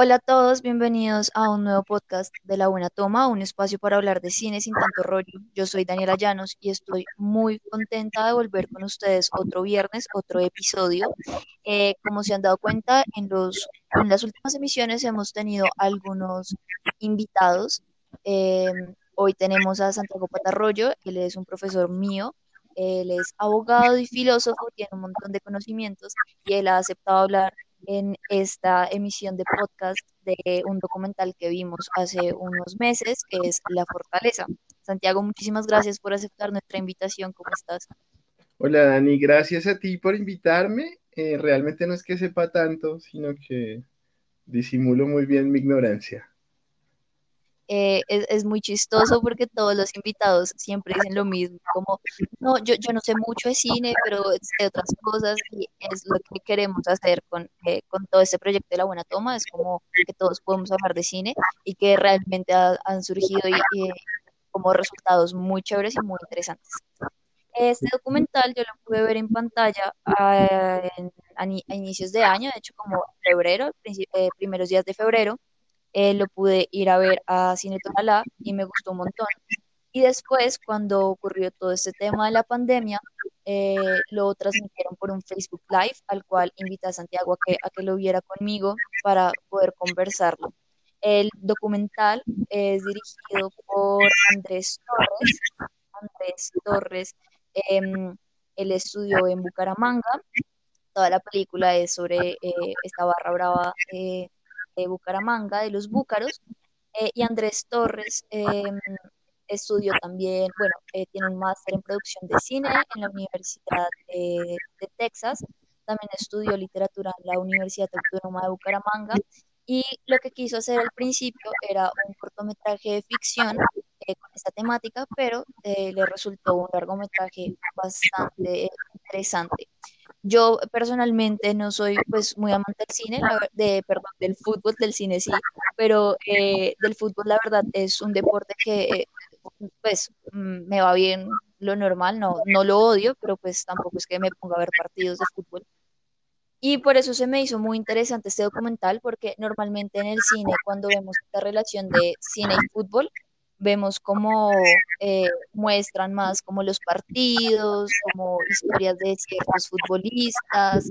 Hola a todos, bienvenidos a un nuevo podcast de La Buena Toma, un espacio para hablar de cine sin tanto rollo. Yo soy Daniela Llanos y estoy muy contenta de volver con ustedes otro viernes, otro episodio. Eh, como se han dado cuenta, en, los, en las últimas emisiones hemos tenido algunos invitados. Eh, hoy tenemos a Santiago Patarroyo, él es un profesor mío, él es abogado y filósofo, tiene un montón de conocimientos y él ha aceptado hablar en esta emisión de podcast de un documental que vimos hace unos meses, que es La Fortaleza. Santiago, muchísimas gracias por aceptar nuestra invitación. ¿Cómo estás? Hola Dani, gracias a ti por invitarme. Eh, realmente no es que sepa tanto, sino que disimulo muy bien mi ignorancia. Eh, es, muy chistoso porque todos los invitados siempre dicen lo mismo, como, no, yo, yo no sé mucho de cine, pero sé otras cosas y es lo que queremos hacer con, eh, con todo este proyecto de La Buena Toma, es como que todos podemos hablar de cine y que realmente han surgido y, como resultados muy chéveres y muy interesantes. Este documental yo lo pude ver en pantalla a, inicios de año, de hecho como febrero, eh, primeros días de febrero, eh, lo pude ir a ver a Cine Tonalá y me gustó un montón. Y después, cuando ocurrió todo este tema de la pandemia, eh, lo transmitieron por un Facebook Live, al cual invité a Santiago a que, lo viera conmigo para poder conversarlo. El documental es dirigido por Andrés Torres. Andrés Torres, eh, él estudió en Bucaramanga. Toda la película es sobre eh, esta barra brava eh, de Bucaramanga, de los Búcaros, eh, y Andrés Torres em, estudió también, bueno, eh, tiene un máster en producción de cine en la Universidad de, Texas, también estudió literatura en la Universidad Autónoma de Bucaramanga, y lo que quiso hacer al principio era un cortometraje de ficción eh, con esta temática, pero le resultó un largometraje bastante interesante. Yo personalmente no soy pues muy amante del cine, de, perdón, del fútbol, del cine sí, pero eh, del fútbol la verdad es un deporte que eh, pues mm, me va bien lo normal, no, no lo odio, pero pues tampoco es que me ponga a ver partidos de fútbol. Y por eso se me hizo muy interesante este documental, porque normalmente en el cine, cuando vemos esta relación de cine y fútbol, vemos cómo eh, muestran más como los partidos, como historias de ciertos futbolistas,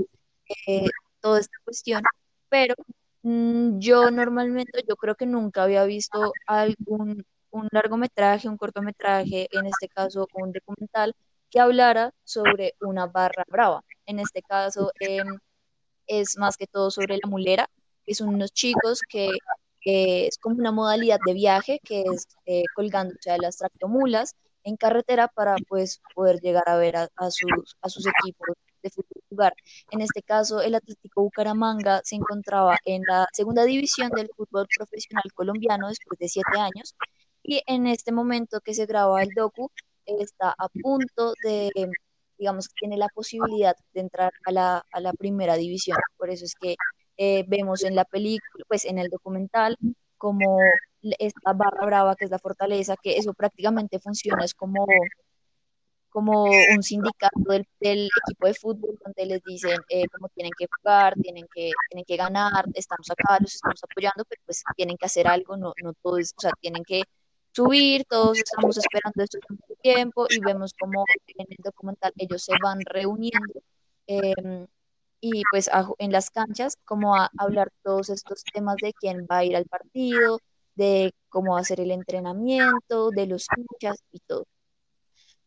eh, toda esta cuestión, pero mm, yo normalmente, yo creo que nunca había visto algún un largometraje, un cortometraje, en este caso un documental, que hablara sobre una barra brava. En este caso em, es más que todo sobre la mulera, que son unos chicos que es como una modalidad de viaje que es eh, colgándose a las tractomulas en carretera para pues poder llegar a ver a, sus, a sus equipos de fútbol jugar. En este caso, el Atlético Bucaramanga se encontraba en la segunda división del fútbol profesional colombiano después de siete años y en este momento que se graba el docu está a punto de, digamos, tiene la posibilidad de entrar a la, a la primera división. Por eso es que eh, vemos en la película, pues en el documental, como esta barra brava que es la fortaleza, que eso prácticamente funciona, es como, como un sindicato del, equipo de fútbol donde les dicen eh, cómo tienen que jugar, tienen que, tienen que ganar, estamos acá, los estamos apoyando, pero pues tienen que hacer algo, no, no todo es, o sea, tienen que subir, todos estamos esperando esto tiempo y vemos como en el documental ellos se van reuniendo. Eh, y pues en las canchas como a hablar todos estos temas de quién va a ir al partido, de cómo hacer el entrenamiento, de los hinchas y todo.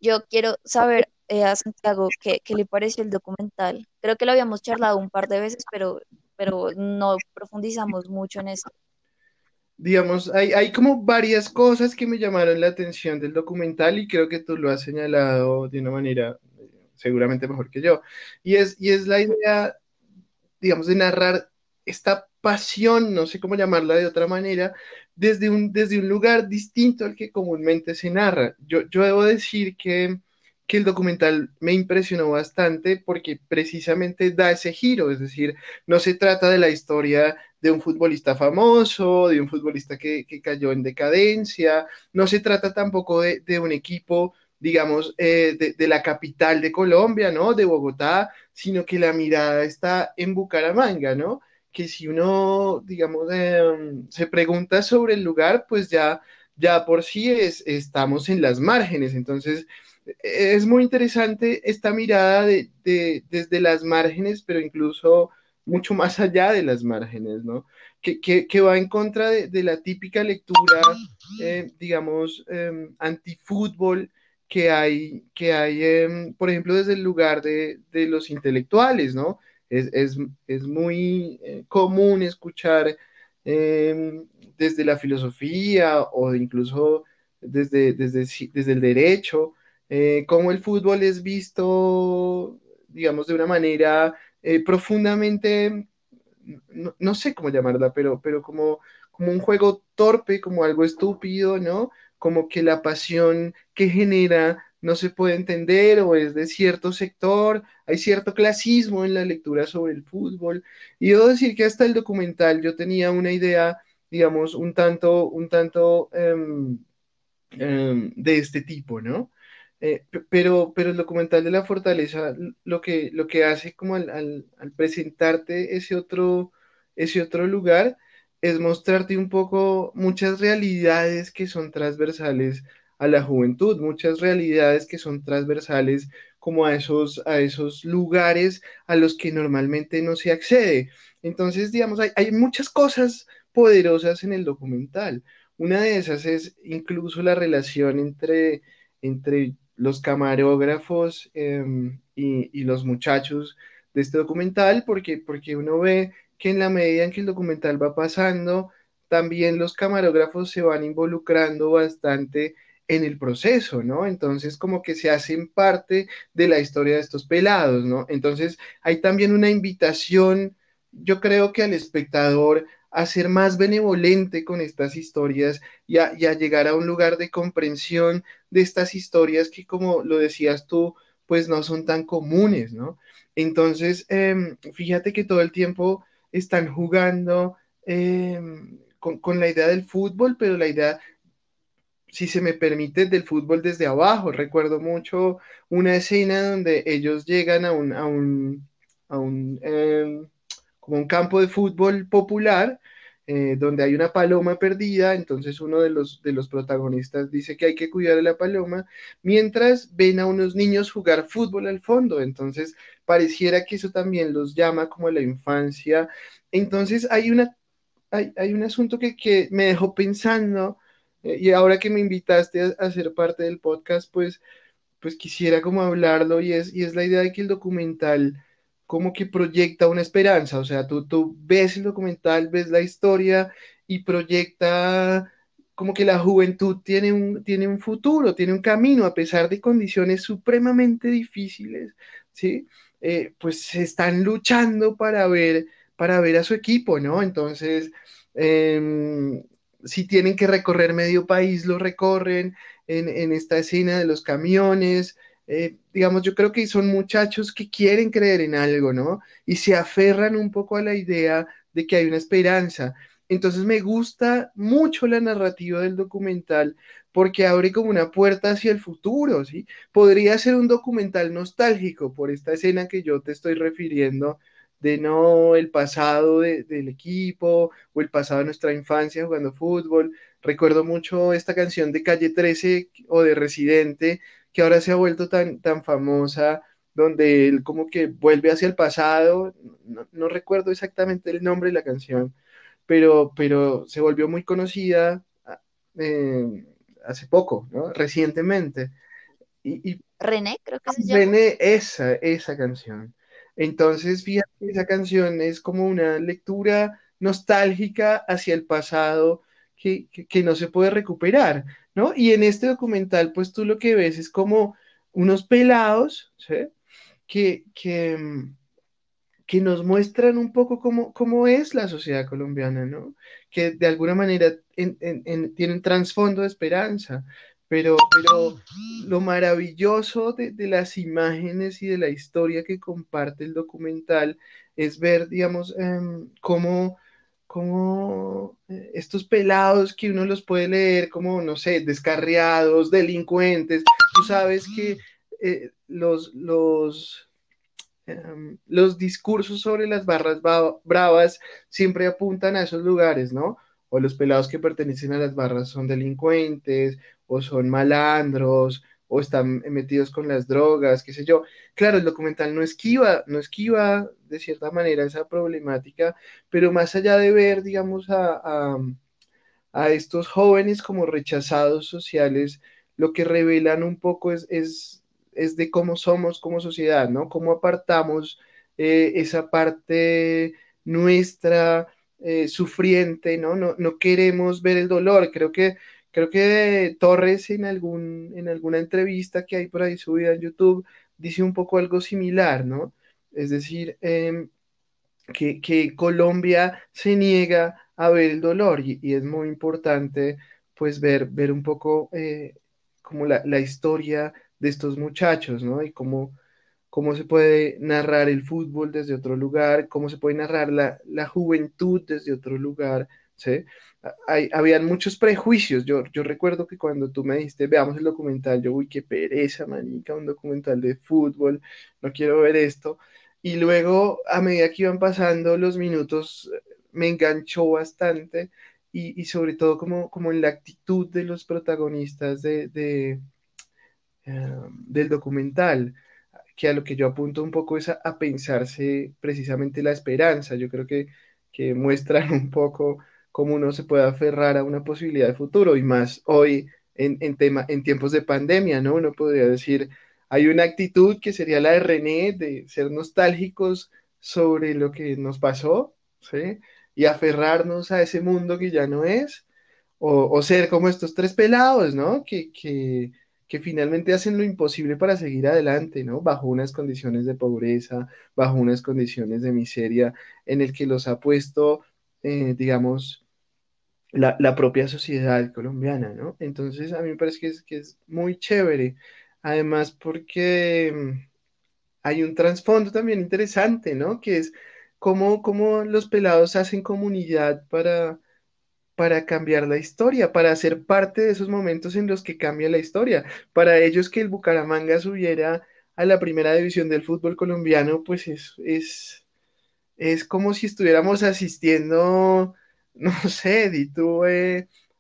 Yo quiero saber eh, a Santiago qué, qué, le pareció el documental. Creo que lo habíamos charlado un par de veces, pero, pero no profundizamos mucho en eso. Digamos, hay, hay como varias cosas que me llamaron la atención del documental y creo que tú lo has señalado de una manera seguramente mejor que yo. Y es, y es la idea, digamos, de narrar esta pasión, no sé cómo llamarla de otra manera, desde un, desde un lugar distinto al que comúnmente se narra. Yo, yo debo decir que, que el documental me impresionó bastante porque precisamente da ese giro, es decir, no se trata de la historia de un futbolista famoso, de un futbolista que, que cayó en decadencia, no se trata tampoco de, de un equipo digamos, eh, de, la capital de Colombia, ¿no? De Bogotá, sino que la mirada está en Bucaramanga, ¿no? que si uno, digamos, em, se pregunta sobre el lugar, pues ya, ya por sí es, estamos en las márgenes. Entonces, es muy interesante esta mirada de, desde las márgenes, pero incluso mucho más allá de las márgenes, ¿no? Que, que, va en contra de, la típica lectura, eh, digamos, eh, antifútbol que hay, que hay em, por ejemplo, desde el lugar de, de los intelectuales, ¿no? Es, es, es muy eh, común escuchar em, desde la filosofía o incluso desde, desde, desde el derecho, eh, cómo el fútbol es visto, digamos, de una manera eh, profundamente, no, no, sé cómo llamarla, pero, pero como, como un juego torpe, como algo estúpido, ¿no? Como que la pasión que genera no se puede entender o es de cierto sector, hay cierto clasismo en la lectura sobre el fútbol. Y debo decir que hasta el documental yo tenía una idea, digamos, un tanto, un tanto em, em, de este tipo, ¿no? Eh, pero, pero el documental de la fortaleza lo que, lo que hace como al, al presentarte ese otro, ese otro lugar es mostrarte un poco muchas realidades que son transversales a la juventud, muchas realidades que son transversales como a esos, a esos lugares a los que normalmente no se accede. Entonces, digamos, hay, hay muchas cosas poderosas en el documental. Una de esas es incluso la relación entre, entre los camarógrafos em, y, y, los muchachos de este documental, porque, porque uno ve que en la medida en que el documental va pasando, también los camarógrafos se van involucrando bastante en el proceso, ¿no? Entonces, como que se hacen parte de la historia de estos pelados, ¿no? Entonces, hay también una invitación, yo creo que al espectador a ser más benevolente con estas historias y a, llegar a un lugar de comprensión de estas historias que, como lo decías tú, pues no son tan comunes, ¿no? Entonces, em, fíjate que todo el tiempo están jugando em, con, con, la idea del fútbol, pero la idea si se me permite, del fútbol desde abajo. Recuerdo mucho una escena donde ellos llegan a un, a un, a un em, como un campo de fútbol popular, eh, donde hay una paloma perdida, entonces uno de los, de los protagonistas dice que hay que cuidar a la paloma, mientras ven a unos niños jugar fútbol al fondo, entonces pareciera que eso también los llama como la infancia. Entonces hay una hay, hay un asunto que, que me dejó pensando eh, y ahora que me invitaste a, ser parte del podcast, pues, pues quisiera como hablarlo y es, y es la idea de que el documental como que proyecta una esperanza, o sea, tú, tú ves el documental, ves la historia y proyecta como que la juventud tiene un, tiene un futuro, tiene un camino, a pesar de condiciones supremamente difíciles, ¿sí? Eh, pues están luchando para ver, para ver a su equipo, ¿no? Entonces, eh, si tienen que recorrer medio país, lo recorren en, esta escena de los camiones. Eh, digamos, yo creo que son muchachos que quieren creer en algo, ¿no? Y se aferran un poco a la idea de que hay una esperanza. Entonces me gusta mucho la narrativa del documental porque abre como una puerta hacia el futuro, ¿sí? Podría ser un documental nostálgico por esta escena que yo te estoy refiriendo de no el pasado del equipo o el pasado de nuestra infancia jugando fútbol. Recuerdo mucho esta canción de Calle 13 o de Residente, que ahora se ha vuelto tan, tan famosa, donde él como que vuelve hacia el pasado, no, recuerdo exactamente el nombre de la canción, pero, pero se volvió muy conocida eh, hace poco, ¿no? Recientemente. Y, René, creo que se llama. René, esa, esa canción. Entonces, fíjate, esa canción es como una lectura nostálgica hacia el pasado que, no se puede recuperar, ¿no? Y en este documental, pues tú lo que ves es como unos pelados, ¿sí? Que, que, que nos muestran un poco cómo, cómo, es la sociedad colombiana, ¿no? Que de alguna manera tienen trasfondo de esperanza, pero, pero lo maravilloso de, las imágenes y de la historia que comparte el documental es ver, digamos, em, cómo, eh, estos pelados que uno los puede leer como, no sé, descarriados, delincuentes, tú sabes que eh, los, los em, los discursos sobre las barras bravas siempre apuntan a esos lugares, ¿no? O los pelados que pertenecen a las barras son delincuentes, o son malandros, o están metidos con las drogas, qué sé yo. Claro, el documental no esquiva, no esquiva de cierta manera esa problemática, pero más allá de ver, digamos, a, a, estos jóvenes como rechazados sociales, lo que revelan un poco es, es, es de cómo somos como sociedad, ¿no? Cómo apartamos eh, esa parte nuestra eh, sufriente, ¿no? ¿no? No queremos ver el dolor. Creo que Creo que Torres en, algún, en alguna entrevista que hay por ahí subida en YouTube dice un poco algo similar, ¿no? Es decir, em, que, Colombia se niega a ver el dolor y, es muy importante pues ver, ver un poco eh, como la, historia de estos muchachos, ¿no? Y cómo, cómo se puede narrar el fútbol desde otro lugar, cómo se puede narrar la, la juventud desde otro lugar, ¿sí? Hay, habían muchos prejuicios. Yo, yo recuerdo que cuando tú me dijiste, veamos el documental, yo, uy, qué pereza, manica, un documental de fútbol, no quiero ver esto. Y luego, a medida que iban pasando los minutos, me enganchó bastante y, y sobre todo como, como en la actitud de los protagonistas de eh, del documental, que a lo que yo apunto un poco es a, a pensarse precisamente la esperanza. Yo creo que, que muestran un poco cómo uno se puede aferrar a una posibilidad de futuro y más hoy en, en, tema, en tiempos de pandemia, ¿no? Uno podría decir, hay una actitud que sería la de René, de ser nostálgicos sobre lo que nos pasó, ¿sí? Y aferrarnos a ese mundo que ya no es, o, o ser como estos tres pelados, ¿no? Que, que, que finalmente hacen lo imposible para seguir adelante, ¿no? Bajo unas condiciones de pobreza, bajo unas condiciones de miseria, en el que los ha puesto eh, digamos, la, propia sociedad colombiana, ¿no? Entonces, a mí me parece que es, que es muy chévere. Además, porque mm, hay un trasfondo también interesante, ¿no? Que es cómo, cómo los pelados hacen comunidad para, para cambiar la historia, para ser parte de esos momentos en los que cambia la historia. Para ellos que el Bucaramanga subiera a la primera división del fútbol colombiano, pues es, es, es como si estuviéramos asistiendo, no sé, di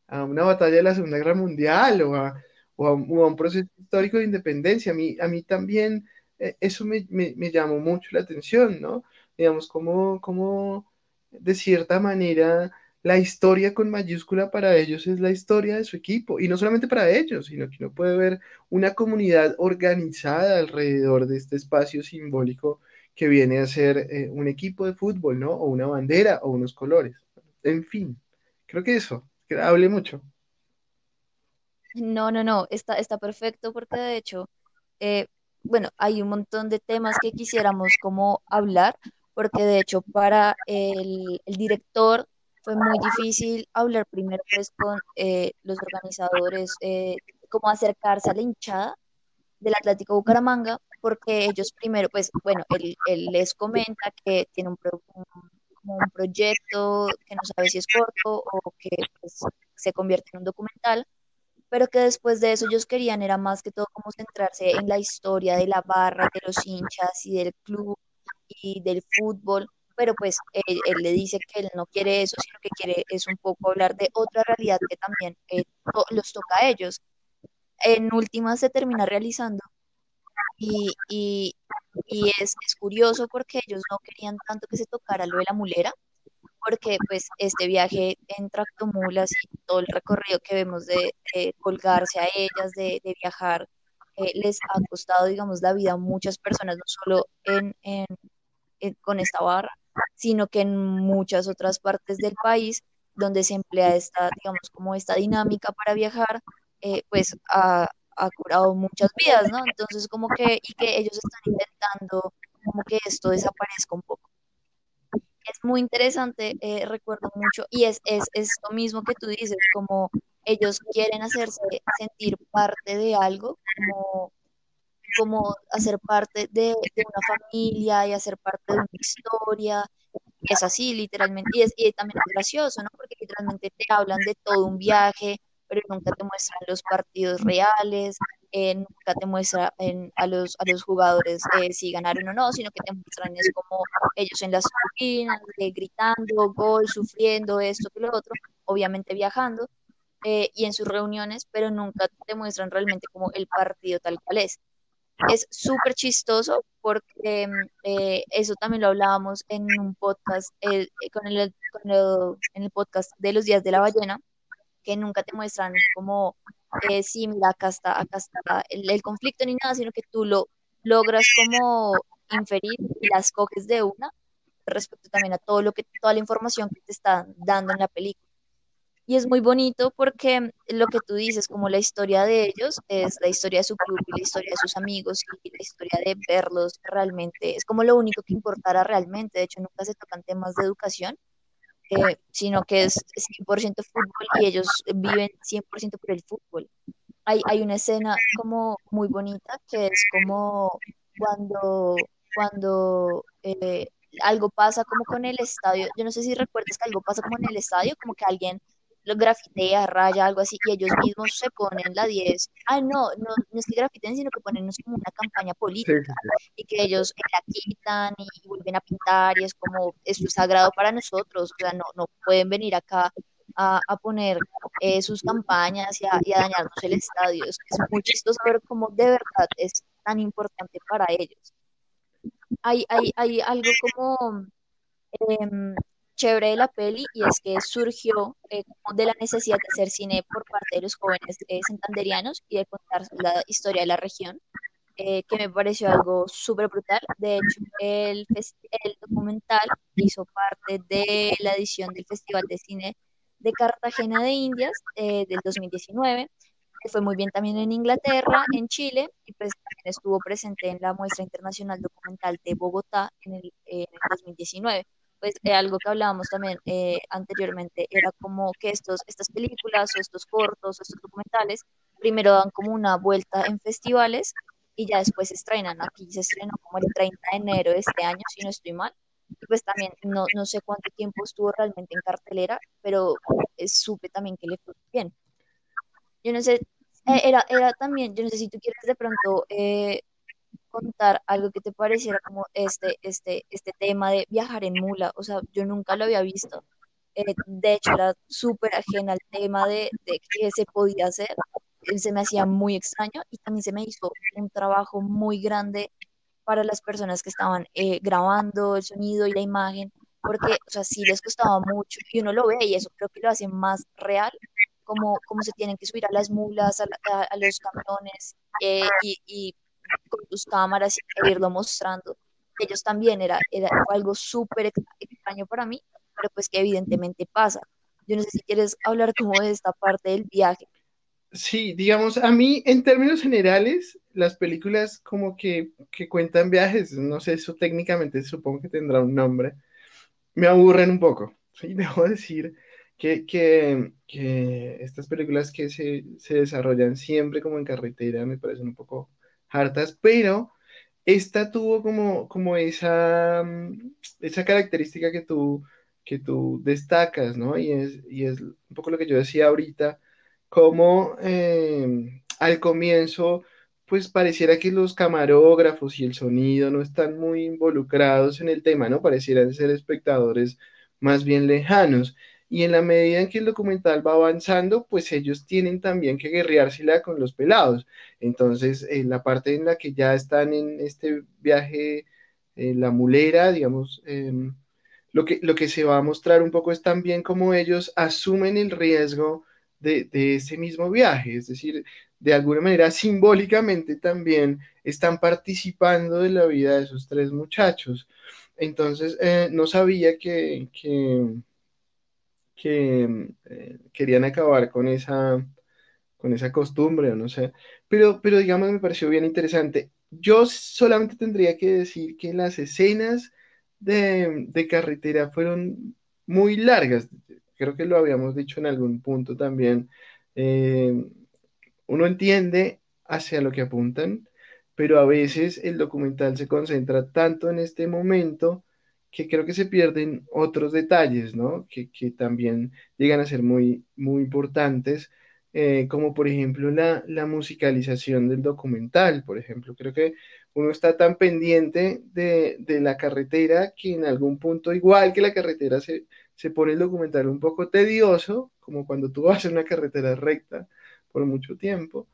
a una batalla de la Segunda Guerra Mundial o a, un proceso histórico de independencia. A mí, a mí también eh, eso me, llamó mucho la atención, ¿no? Digamos, como, como de cierta manera la historia con mayúscula para ellos es la historia de su equipo, y no solamente para ellos, sino que uno puede ver una comunidad organizada alrededor de este espacio simbólico que viene a ser eh, un equipo de fútbol, ¿no? O una bandera o unos colores. En fin, creo que eso, hable mucho. No, no, no, está, está perfecto porque de hecho, eh, bueno, hay un montón de temas que quisiéramos como hablar, porque de hecho para el, director fue muy difícil hablar primero pues con eh, los organizadores, cómo acercarse a la hinchada del Atlético Bucaramanga, porque ellos primero, pues bueno, él, les comenta que tiene un, como un proyecto que no sabe si es corto o que pues, se convierte en un documental, pero que después de eso ellos querían era más que todo como centrarse en la historia de la barra, de los hinchas y del club y del fútbol, pero pues él, le dice que él no quiere eso, sino que quiere es un poco hablar de otra realidad que también eh, los toca a ellos. En última se termina realizando y, y, y es, es, curioso porque ellos no querían tanto que se tocara lo de la mulera, porque pues este viaje en tractomulas y todo el recorrido que vemos de, colgarse a ellas, de, de viajar, eh, les ha costado, digamos, la vida a muchas personas, no solo en, en, con esta barra, sino que en muchas otras partes del país donde se emplea esta, digamos, como esta dinámica para viajar, eh, pues ha curado muchas vidas, ¿no? Entonces, como que, y que ellos están intentando como que esto desaparezca un poco. Es muy interesante, eh, recuerdo mucho, y es, es esto mismo que tú dices, como ellos quieren hacerse sentir parte de algo, como, como hacer parte de, una familia y hacer parte de una historia, es así literalmente, y, es, y también es gracioso, ¿no? Porque literalmente te hablan de todo un viaje, pero nunca te muestran los partidos reales, eh, nunca te muestra a, los, a los jugadores eh, si ganaron o no, sino que te muestran es como ellos en las oficinas, eh, gritando, gol, sufriendo, esto que lo otro, obviamente viajando, y en sus reuniones, pero nunca te muestran realmente como el partido tal cual es. Es súper chistoso porque eso también lo hablábamos en un podcast, con el, con el, en el podcast de los días de la ballena, que nunca te muestran como eh, sí, mira, acá está, acá está el, conflicto ni nada, sino que tú lo logras como inferir y las coges de una respecto también a todo lo que, toda la información que te están dando en la película. Y es muy bonito porque lo que tú dices, como la historia de ellos, es la historia de su club y la historia de sus amigos y la historia de verlos realmente, es como lo único que importara realmente. De hecho, nunca se tocan temas de educación, eh, sino que es 100% fútbol y ellos viven 100% por el fútbol. Hay, hay una escena como muy bonita que es como cuando, cuando eh, algo pasa como con el estadio, yo no sé si recuerdas que algo pasa como en el estadio, como que alguien grafitea, raya, algo así, y ellos mismos se ponen la 10. Ah, no, no, no es que grafiten, sino que ponen como una campaña política y que ellos la quitan y, vuelven a pintar y es como, esto es sagrado para nosotros, o sea, no, no pueden venir acá a, a poner eh, sus campañas y a, y a, dañarnos el estadio. Es, es muy chistoso ver cómo de verdad es tan importante para ellos. Hay, hay, hay algo como eh, chévere de la peli y es que surgió eh, de la necesidad de hacer cine por parte de los jóvenes eh, santanderianos y de contar la historia de la región, eh, que me pareció algo súper brutal. De hecho, el, documental hizo parte de la edición del Festival de Cine de Cartagena de Indias del 2019 que fue muy bien también en Inglaterra, en Chile, y pues también estuvo presente en la muestra internacional documental de Bogotá en el 2019 pues eh, algo que hablábamos también eh, anteriormente era como que estos, estas películas o estos cortos o estos documentales primero dan como una vuelta en festivales y ya después se estrenan. Aquí se estrenó como el 30 de enero de este año, si no estoy mal. Y pues también no, no sé cuánto tiempo estuvo realmente en cartelera, pero eh, supe también que le fue bien. Yo no sé, era, era también, yo no sé si tú quieres de pronto contar algo que te pareciera como este, este, este tema de viajar en mula. O sea, yo nunca lo había visto. Eh, de hecho, era súper ajena al tema de, de qué se podía hacer. Se me hacía muy extraño y también se me hizo un trabajo muy grande para las personas que estaban eh, grabando el sonido y la imagen, porque, o sea, sí les costaba mucho y uno lo ve y eso creo que lo hace más real, como, como se tienen que subir a las mulas, a, a, los camiones eh, y, y con tus cámaras e irlo mostrando. Ellos también era, era algo súper extraño para mí, pero pues que evidentemente pasa. Yo no sé si quieres hablar como de esta parte del viaje. Sí, digamos, a mí en términos generales, las películas como que, que cuentan viajes, no sé, eso técnicamente supongo que tendrá un nombre, me aburren un poco. Sí, debo decir que, que, que estas películas que se, se, desarrollan siempre como en carretera me parecen un poco hartas, pero esta tuvo como, como esa, mm, esa característica que tú, que tú destacas, ¿no? Y es, y es un poco lo que yo decía ahorita, como em, al comienzo, pues pareciera que los camarógrafos y el sonido no están muy involucrados en el tema, ¿no? Parecieran ser espectadores más bien lejanos y en la medida en que el documental va avanzando, pues ellos tienen también que guerreársela con los pelados. Entonces, en la parte en la que ya están en este viaje, en la mulera, digamos, em, lo, que, lo que se va a mostrar un poco es también cómo ellos asumen el riesgo de, ese mismo viaje, es decir, de alguna manera simbólicamente también están participando de la vida de esos tres muchachos. Entonces, eh, no sabía que que eh, querían acabar con esa, con esa costumbre, no sé. Pero, pero digamos, me pareció bien interesante. Yo solamente tendría que decir que las escenas de, de carretera fueron muy largas. Creo que lo habíamos dicho en algún punto también. Eh, uno entiende hacia lo que apuntan, pero a veces el documental se concentra tanto en este momento que creo que se pierden otros detalles, ¿no? Que, que, también llegan a ser muy, muy importantes, eh, como por ejemplo la, la musicalización del documental, por ejemplo. Creo que uno está tan pendiente de, de la carretera que en algún punto, igual que la carretera, se, se pone el documental un poco tedioso, como cuando tú vas en una carretera recta por mucho tiempo.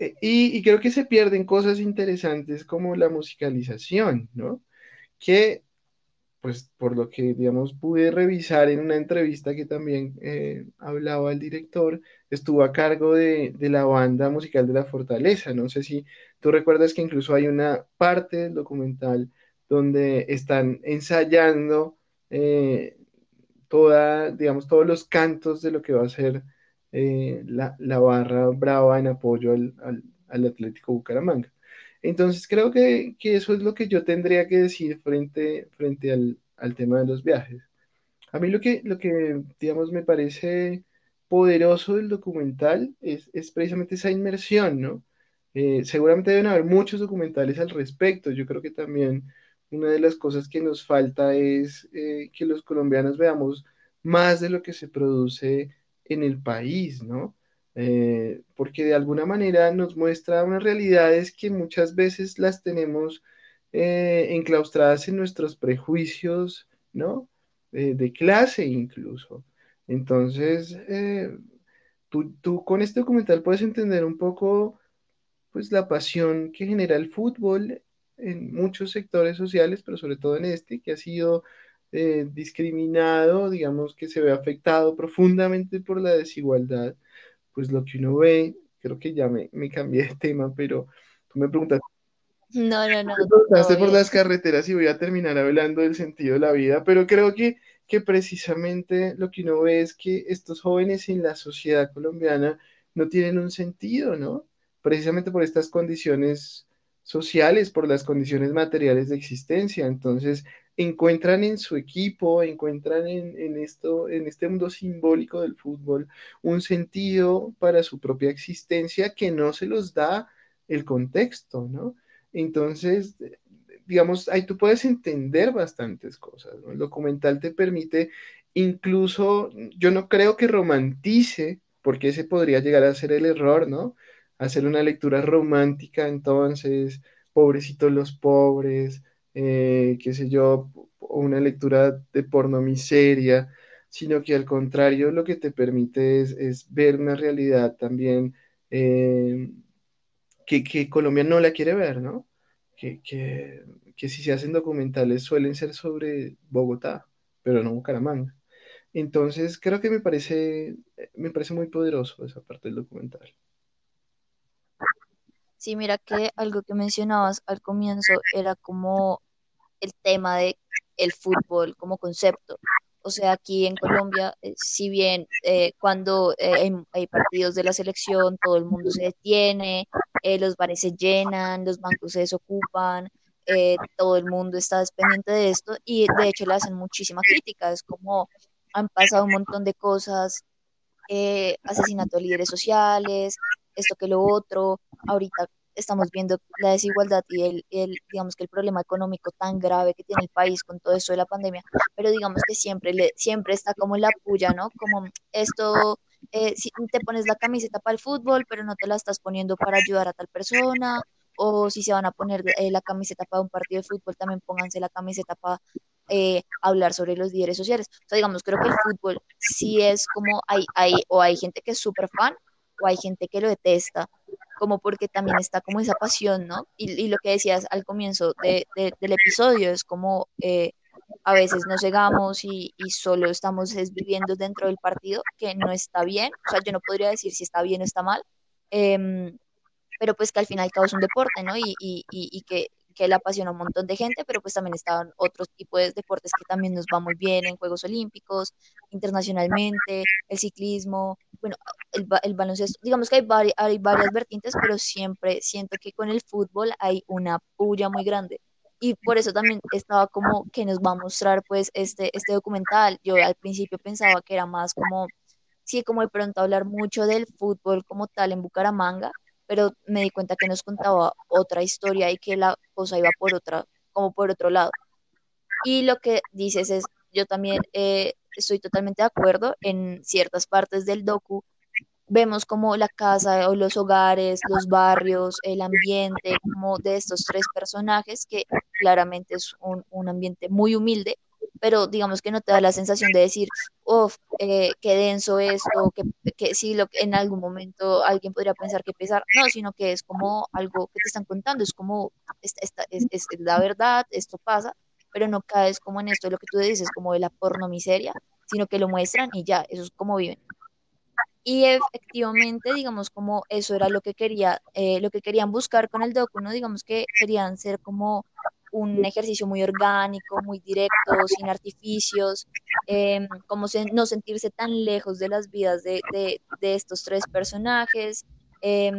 Eh, Y, y creo que se pierden cosas interesantes como la musicalización, ¿no? Que pues por lo que, digamos, pude revisar en una entrevista que también eh, hablaba el director, estuvo a cargo de, de la banda musical de La Fortaleza. No sé si tú recuerdas que incluso hay una parte del documental donde están ensayando eh, toda, digamos, todos los cantos de lo que va a ser eh, la, la barra brava en apoyo al, al, al Atlético Bucaramanga. Entonces creo que, eso es lo que yo tendría que decir frente, al, tema de los viajes. A mí lo que, me parece poderoso del documental es, es precisamente esa inmersión, ¿no? Eh, seguramente deben haber muchos documentales al respecto. Yo creo que también una de las cosas que nos falta es eh, que los colombianos veamos más de lo que se produce en el país, ¿no? Eh, porque de alguna manera nos muestra unas realidades que muchas veces las tenemos eh, enclaustradas en nuestros prejuicios, ¿no? Eh, de clase incluso. Entonces, tú, tú con este documental puedes entender un poco, pues, la pasión que genera el fútbol en muchos sectores sociales, pero sobre todo en este, que ha sido discriminado, digamos que se ve afectado profundamente por la desigualdad pues lo que uno ve, creo que ya me, me cambié de tema, pero tú me preguntaste, No, no, no, me preguntaste por las carreteras y voy a terminar hablando del sentido de la vida, pero creo que, que precisamente lo que uno ve es que estos jóvenes en la sociedad colombiana no tienen un sentido, ¿no? Precisamente por estas condiciones sociales, por las condiciones materiales de existencia. Entonces, encuentran en su equipo, encuentran en, en esto, en este mundo simbólico del fútbol, un sentido para su propia existencia que no se los da el contexto, ¿no? Entonces, digamos, ahí tú puedes entender bastantes cosas. El documental te permite incluso, yo no creo que romantice, porque ese podría llegar a ser el error, ¿no? Hacer una lectura romántica, entonces, pobrecitos los pobres, eh, qué sé yo, una lectura de porno miseria, sino que al contrario lo que te permite es, es ver una realidad también eh, que, que Colombia no la quiere ver, ¿no? Que, que, que si se hacen documentales suelen ser sobre Bogotá, pero no Bucaramanga. Entonces, creo que me parece, me parece muy poderoso esa parte del documental. Sí, mira que algo que mencionabas al comienzo era como el tema de el fútbol como concepto. O sea, aquí en Colombia, eh, si bien eh, cuando eh, hay, partidos de la selección, todo el mundo se detiene, eh, los bares se llenan, los bancos se desocupan, todo el mundo está pendiente de esto y de hecho le hacen muchísima crítica. Es como han pasado un montón de cosas asesinato de líderes sociales, esto que lo otro. Ahorita estamos viendo la desigualdad y el, el, digamos que el problema económico tan grave que tiene el país con todo esto de la pandemia, pero digamos que siempre, le, siempre está como la puya, ¿no? Como esto, eh, si te pones la camiseta para el fútbol, pero no te la estás poniendo para ayudar a tal persona, o si se van a poner eh, la camiseta para un partido de fútbol, también pónganse la camiseta para eh, hablar sobre los líderes sociales. O sea, digamos, creo que el fútbol sí es como hay, hay, o hay gente que es súper fan, o hay gente que lo detesta, como porque también está como esa pasión, ¿no? Y, y lo que decías al comienzo de, de, del episodio es como eh, a veces nos cegamos y, y, solo estamos es, viviendo dentro del partido, que no está bien, o sea, yo no podría decir si está bien o está mal, eh, pero pues que al final es un deporte, ¿no? Y, y, y que, que le apasiona a un montón de gente, pero pues también están otros tipos de deportes que también nos va muy bien en Juegos Olímpicos, internacionalmente, el ciclismo, bueno, el, el baloncesto, digamos que hay, vari, hay varias vertientes, pero siempre siento que con el fútbol hay una puya muy grande. Y por eso también estaba como que nos va a mostrar pues este, este documental. Yo al principio pensaba que era más como, sí, como de pronto hablar mucho del fútbol como tal en Bucaramanga, pero me di cuenta que nos contaba otra historia y que la cosa iba por otra, como por otro lado. Y lo que dices es, yo también eh, estoy totalmente de acuerdo en ciertas partes del docu, vemos como la casa o los hogares, los barrios, el ambiente, como de estos tres personajes, que claramente es un, un ambiente muy humilde, pero digamos que no te da la sensación de decir, uff, eh, qué denso esto, que, que sí, lo, en algún momento alguien podría pensar que pesar, no, sino que es como algo que te están contando, es como, esta, es, es, la verdad, esto pasa, pero no caes como en esto, lo que tú dices, como de la porno miseria, sino que lo muestran y ya, eso es como viven. Y efectivamente, digamos, como eso era lo que quería, eh, lo que querían buscar con el docu, ¿no? Digamos que querían ser como un ejercicio muy orgánico, muy directo, sin artificios, eh, como no sentirse tan lejos de las vidas de, estos tres personajes, eh,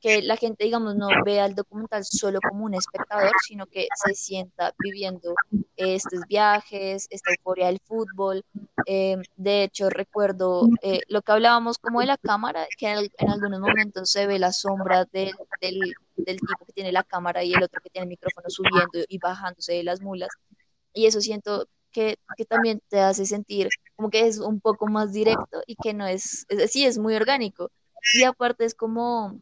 que la gente, digamos, no vea el documental solo como un espectador, sino que se sienta viviendo estos viajes, esta euforia del fútbol. Eh, de hecho, recuerdo eh, lo que hablábamos como de la cámara, que en, algunos momentos se ve la sombra del, del, del, tipo que tiene la cámara y el otro que tiene el micrófono subiendo y bajándose de las mulas. Y eso siento que, que, también te hace sentir como que es un poco más directo y que no es, es sí, es muy orgánico. Y aparte es como,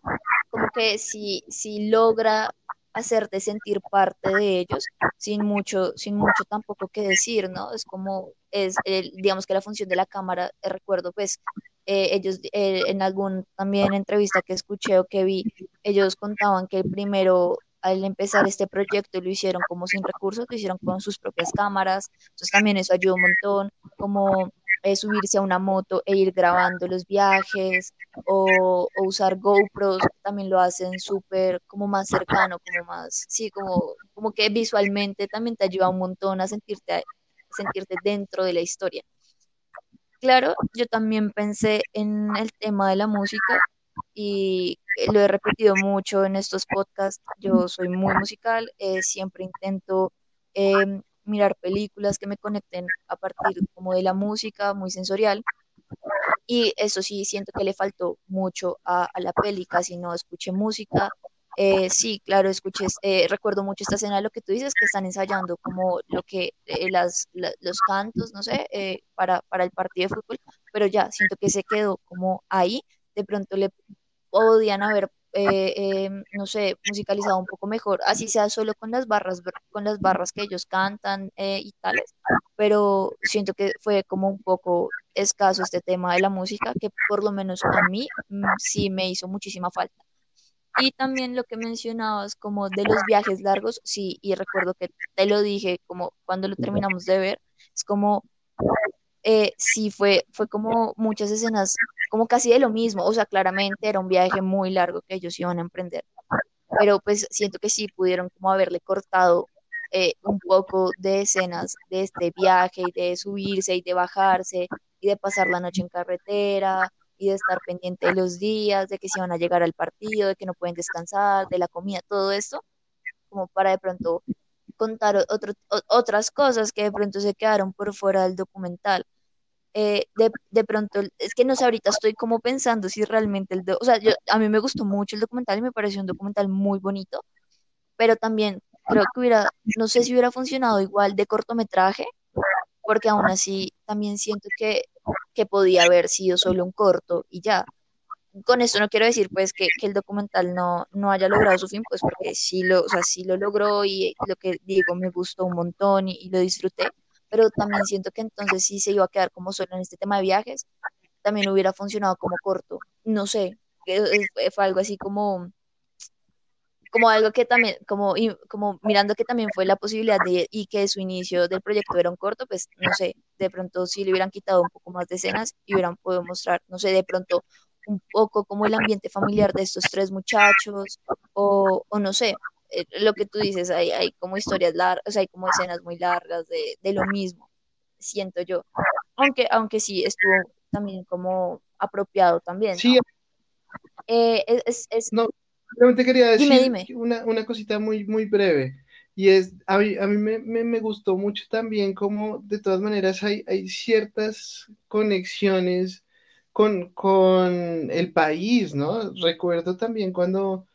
como que si, si logra hacerte sentir parte de ellos sin mucho, sin mucho tampoco que decir, ¿no? Es como, es, el, digamos que la función de la cámara, eh, recuerdo pues, eh, ellos eh, en algún también entrevista que escuché o que vi, ellos contaban que primero al empezar este proyecto lo hicieron como sin recursos, lo hicieron con sus propias cámaras, entonces también eso ayudó un montón, como subirse a una moto e ir grabando los viajes o, usar GoPros, también lo hacen súper como más cercano, como más, sí, como, como que visualmente también te ayuda un montón a sentirte, sentirte dentro de la historia. Claro, yo también pensé en el tema de la música y lo he repetido mucho en estos podcasts. Yo soy muy musical, eh, siempre intento eh, mirar películas que me conecten a partir como de la música, muy sensorial. Y eso sí, siento que le faltó mucho a, la peli, casi no escuché música. Eh, sí, claro, escuché, eh, recuerdo mucho esta escena de lo que tú dices, que están ensayando como lo que, eh, las, los cantos, no sé, para, para el partido de fútbol, pero ya, siento que se quedó como ahí, de pronto le podían haber eh, em, no sé, musicalizado un poco mejor, así sea solo con las barras, con las barras que ellos cantan eh, y tales, pero siento que fue como un poco escaso este tema de la música, que por lo menos a mí mm, sí me hizo muchísima falta. Y también lo que mencionabas como de los viajes largos, sí, y recuerdo que te lo dije como cuando lo terminamos de ver, es como eh, sí fue, fue como muchas escenas, como casi de lo mismo, o sea, claramente era un viaje muy largo que ellos iban a emprender, pero pues siento que sí pudieron como haberle cortado eh, un poco de escenas de este viaje y de subirse y de bajarse y de pasar la noche en carretera y de estar pendiente de los días, de que si van a llegar al partido, de que no pueden descansar, de la comida, todo esto, como para de pronto contar otro, otras cosas que de pronto se quedaron por fuera del documental. Eh, de, de, pronto, es que no sé, ahorita estoy como pensando si realmente el, o sea, yo, a mí me gustó mucho el documental y me pareció un documental muy bonito, pero también creo que hubiera, no sé si hubiera funcionado igual de cortometraje, porque aún así también siento que, que podía haber sido solo un corto y ya, con esto no quiero decir pues que, que, el documental no, no haya logrado su fin, pues porque sí lo, o sea, sí lo logró y lo que digo me gustó un montón y, lo disfruté, pero también siento que entonces sí se iba a quedar como solo en este tema de viajes, también hubiera funcionado como corto, no sé, fue algo así como como algo que también, como, como mirando que también fue la posibilidad de, y que su inicio del proyecto era un corto, pues no sé, de pronto si le hubieran quitado un poco más de escenas y hubieran podido mostrar, no sé, de pronto un poco como el ambiente familiar de estos tres muchachos, o, o no sé, eh, lo que tú dices, hay, hay como historias largas, o sea, hay como escenas muy largas de, de lo mismo, siento yo. Aunque, aunque sí estuvo también como apropiado también. Sí. Eh, es, es, No, realmente quería decir Una, una, cosita muy, muy breve. Y es, a mí, a mí me, me, me, gustó mucho también como de todas maneras hay, hay ciertas conexiones con, el país, ¿no? Recuerdo también cuando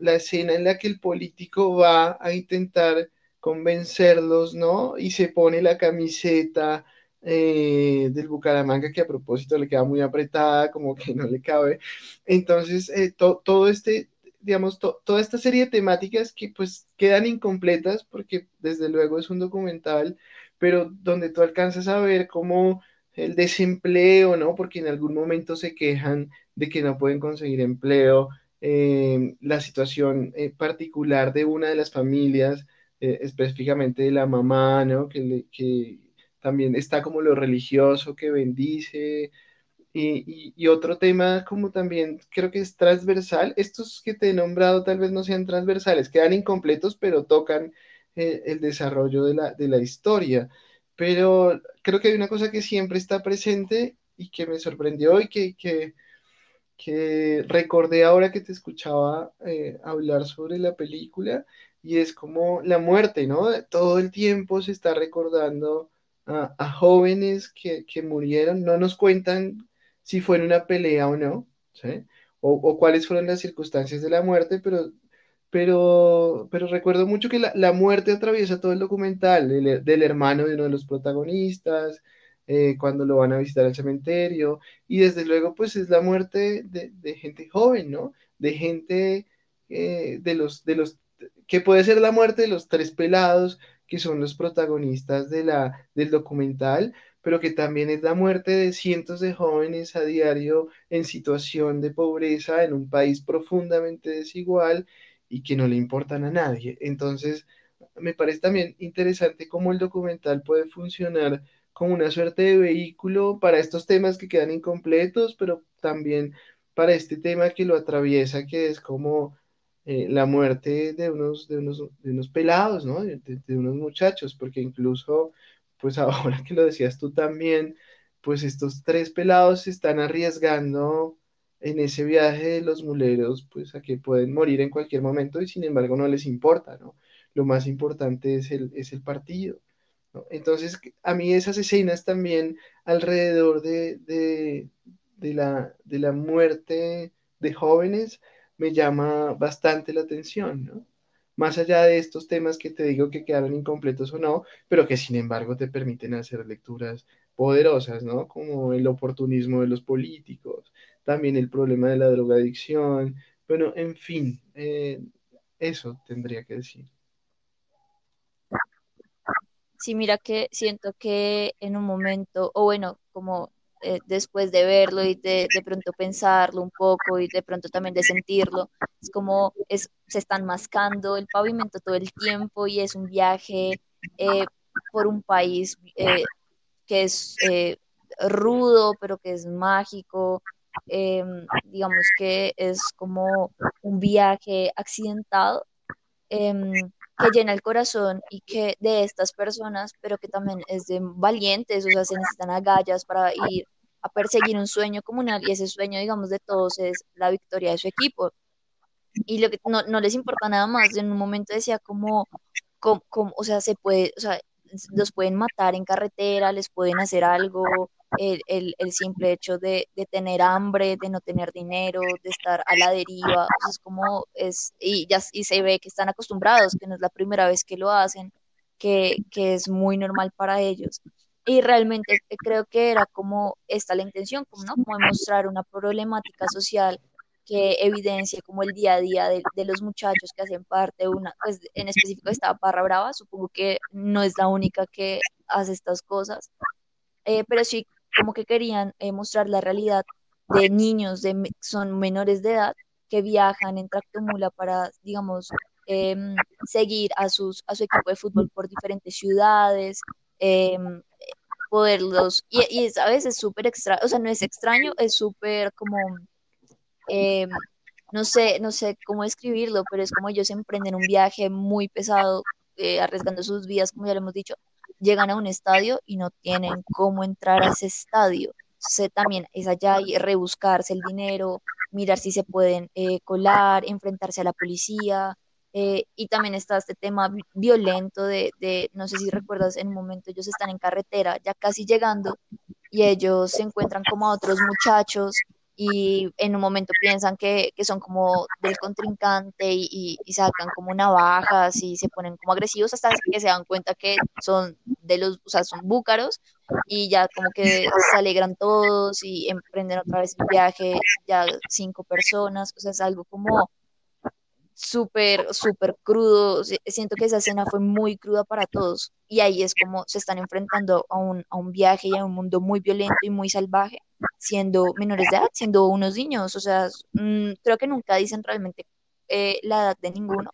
la escena en la que el político va a intentar convencerlos, ¿no? Y se pone la camiseta eh, del Bucaramanga, que a propósito le queda muy apretada, como que no le cabe. Entonces, eh, todo este, digamos, toda esta serie de temáticas que pues quedan incompletas, porque desde luego es un documental, pero donde tú alcanzas a ver cómo el desempleo, ¿no? Porque en algún momento se quejan de que no pueden conseguir empleo, eh, la situación eh, particular de una de las familias, eh, específicamente de la mamá, ¿no? Que, que, también está como lo religioso que bendice. Y, y, otro tema como también creo que es transversal, estos que te he nombrado tal vez no sean transversales, quedan incompletos, pero tocan el desarrollo de la, de la historia. Pero creo que hay una cosa que siempre está presente y que me sorprendió y que, que, que recordé ahora que te escuchaba eh, hablar sobre la película y es como la muerte, ¿no? Todo el tiempo se está recordando a, jóvenes que, que, murieron, no nos cuentan si fue en una pelea o no, ¿sí? O, o, cuáles fueron las circunstancias de la muerte, pero pero, pero recuerdo mucho que la, la muerte atraviesa todo el documental del, hermano de uno de los protagonistas, eh, cuando lo van a visitar al cementerio, y desde luego pues es la muerte de, gente joven, ¿no? De gente eh, de, los, de los, que puede ser la muerte de los tres pelados, que son los protagonistas del documental, pero que también es la muerte de cientos de jóvenes a diario en situación de pobreza en un país profundamente desigual y que no le importan a nadie. Entonces, me parece también interesante cómo el documental puede funcionar como una suerte de vehículo para estos temas que quedan incompletos, pero también para este tema que lo atraviesa, que es como eh, la muerte de unos, de unos, de unos pelados, ¿no? De, de, unos muchachos, porque incluso, pues ahora que lo decías tú también, pues estos tres pelados se están arriesgando en ese viaje de los muleros, pues a que pueden morir en cualquier momento y sin embargo no les importa, ¿no? Lo más importante es el, es el partido. Entonces, a mí esas escenas también alrededor de, de, de, la, de la muerte de jóvenes me llama bastante la atención, ¿no? Más allá de estos temas que te digo que quedaron incompletos o no, pero que sin embargo te permiten hacer lecturas poderosas, ¿no? Como el oportunismo de los políticos, también el problema de la drogadicción, bueno, en fin, eh, eso tendría que decir. Sí, mira que siento que en un momento, o bueno, como eh, después de verlo y de, de, pronto pensarlo un poco y de pronto también de sentirlo, es como es, se están mascando el pavimento todo el tiempo y es un viaje eh, por un país eh, que es rudo, pero que es mágico, digamos que es como un viaje accidentado eh, que llena el corazón y que de estas personas, pero que también es de valientes, o sea, se necesitan agallas para ir a perseguir un sueño comunal y ese sueño, digamos, de todos es la victoria de su equipo. Y lo que no, no les importa nada más, en un momento decía como, como, o sea, se puede, o sea, los pueden matar en carretera, les pueden hacer algo, el, el, el simple hecho de, de, tener hambre, de no tener dinero, de estar a la deriva, es como es, y ya y se ve que están acostumbrados, que no es la primera vez que lo hacen, que, que es muy normal para ellos. Y realmente creo que era como esta la intención, como, ¿no? como demostrar una problemática social que evidencia como el día a día de, de, los muchachos que hacen parte de una, pues en específico esta Barra Brava, supongo que no es la única que hace estas cosas, eh, pero sí como que querían eh, mostrar la realidad de niños, de, son menores de edad, que viajan en tractomula para, digamos, eh, seguir a, sus, a su equipo de fútbol por diferentes ciudades, eh, poderlos, y, y a veces súper extraño, o sea, no es extraño, es súper como, eh, no sé, no sé cómo escribirlo, pero es como ellos emprenden un viaje muy pesado, eh, arriesgando sus vidas, como ya lo hemos dicho, llegan a un estadio y no tienen cómo entrar a ese estadio. Entonces, también es allá y rebuscarse el dinero, mirar si se pueden eh, colar, enfrentarse a la policía. Eh, y también está este tema violento de, no sé si recuerdas, en un momento ellos están en carretera, ya casi llegando, y ellos se encuentran como a otros muchachos y en un momento piensan que, que son como del contrincante y, y, sacan como navajas y se ponen como agresivos hasta que se dan cuenta que son de los, o sea, son búcaros y ya como que se alegran todos y emprenden otra vez el viaje, ya cinco personas, o sea, es algo como súper, súper crudo. Siento que esa escena fue muy cruda para todos. Y ahí es como se están enfrentando a un, a un viaje y a un mundo muy violento y muy salvaje, siendo menores de edad, siendo unos niños. O sea, mm, creo que nunca dicen realmente eh, la edad de ninguno.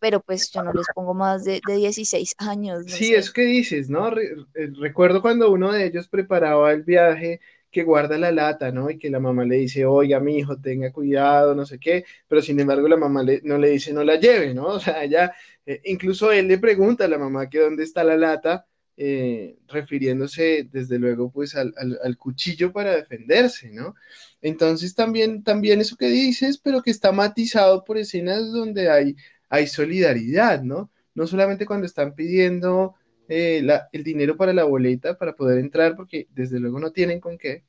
Pero pues yo no les pongo más de, de 16 años. sí, es que dices, ¿no? Eh, recuerdo cuando uno de ellos preparaba el viaje que guarda la lata, ¿no? Y que la mamá le dice, oiga, mi hijo, tenga cuidado, no sé qué, pero sin embargo la mamá no le dice, no la lleve, ¿no? O sea, ya, eh, incluso él le pregunta a la mamá que dónde está la lata, eh, refiriéndose desde luego pues al, cuchillo para defenderse, ¿no? Entonces también, también eso que dices, pero que está matizado por escenas donde hay, hay solidaridad, ¿no? No solamente cuando están pidiendo eh, el dinero para la boleta para poder entrar, porque desde luego no tienen con qué,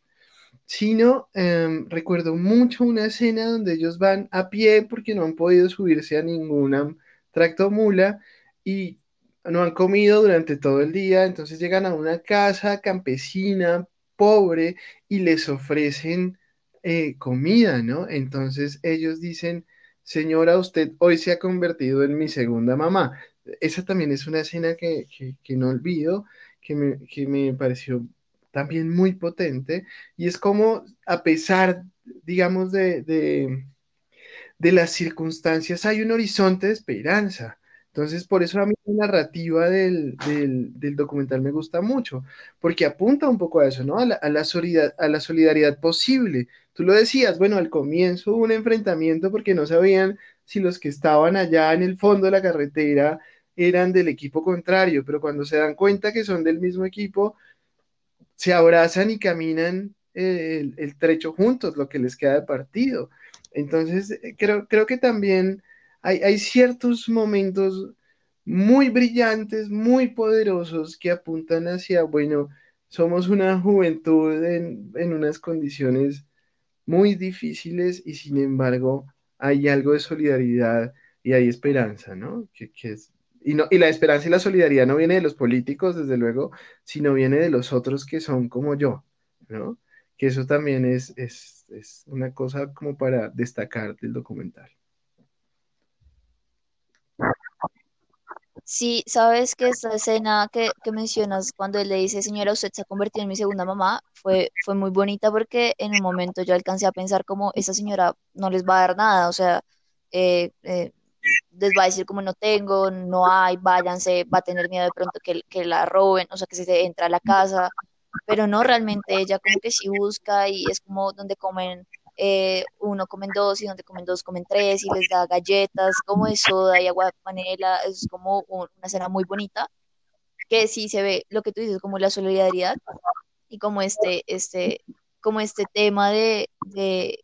sino em, recuerdo mucho una escena donde ellos van a pie porque no han podido subirse a ninguna tracto mula y no han comido durante todo el día, entonces llegan a una casa campesina, pobre, y les ofrecen eh, comida, ¿no? Entonces ellos dicen, señora, usted hoy se ha convertido en mi segunda mamá esa también es una escena que, no olvido, que me, pareció también muy potente, y es como a pesar, digamos, de, de, las circunstancias, hay un horizonte de esperanza. Entonces, por eso a mí la narrativa del, documental me gusta mucho, porque apunta un poco a eso, ¿no? A la, a la, solidaridad, a la solidaridad posible. Tú lo decías, bueno, al comienzo hubo un enfrentamiento porque no sabían si los que estaban allá en el fondo de la carretera eran del equipo contrario, pero cuando se dan cuenta que son del mismo equipo, se abrazan y caminan eh, el, trecho juntos, lo que les queda de partido. Entonces, eh, creo, creo que también hay, hay, ciertos momentos muy brillantes, muy poderosos que apuntan hacia, bueno, somos una juventud en, en unas condiciones muy difíciles y sin embargo hay algo de solidaridad y hay esperanza, ¿no? Que, que es y, no, y la esperanza y la solidaridad no viene de los políticos, desde luego, sino viene de los otros que son como yo, ¿no? Que eso también es, es, es una cosa como para destacar del documental. Sí, sabes que esta escena que, que, mencionas cuando él le dice, señora, usted se ha convertido en mi segunda mamá, fue, fue muy bonita porque en un momento yo alcancé a pensar como esa señora no les va a dar nada, o sea, eh, eh, les va a decir como no tengo, no hay, váyanse, va a tener miedo de pronto que, que la roben, o sea, que se entra a la casa, pero no, realmente ella como que sí busca y es como donde comen eh, uno comen dos y donde comen dos comen tres y les da galletas como de soda y agua de panela, es como una escena muy bonita que sí se ve lo que tú dices como la solidaridad y como este este como este tema de, de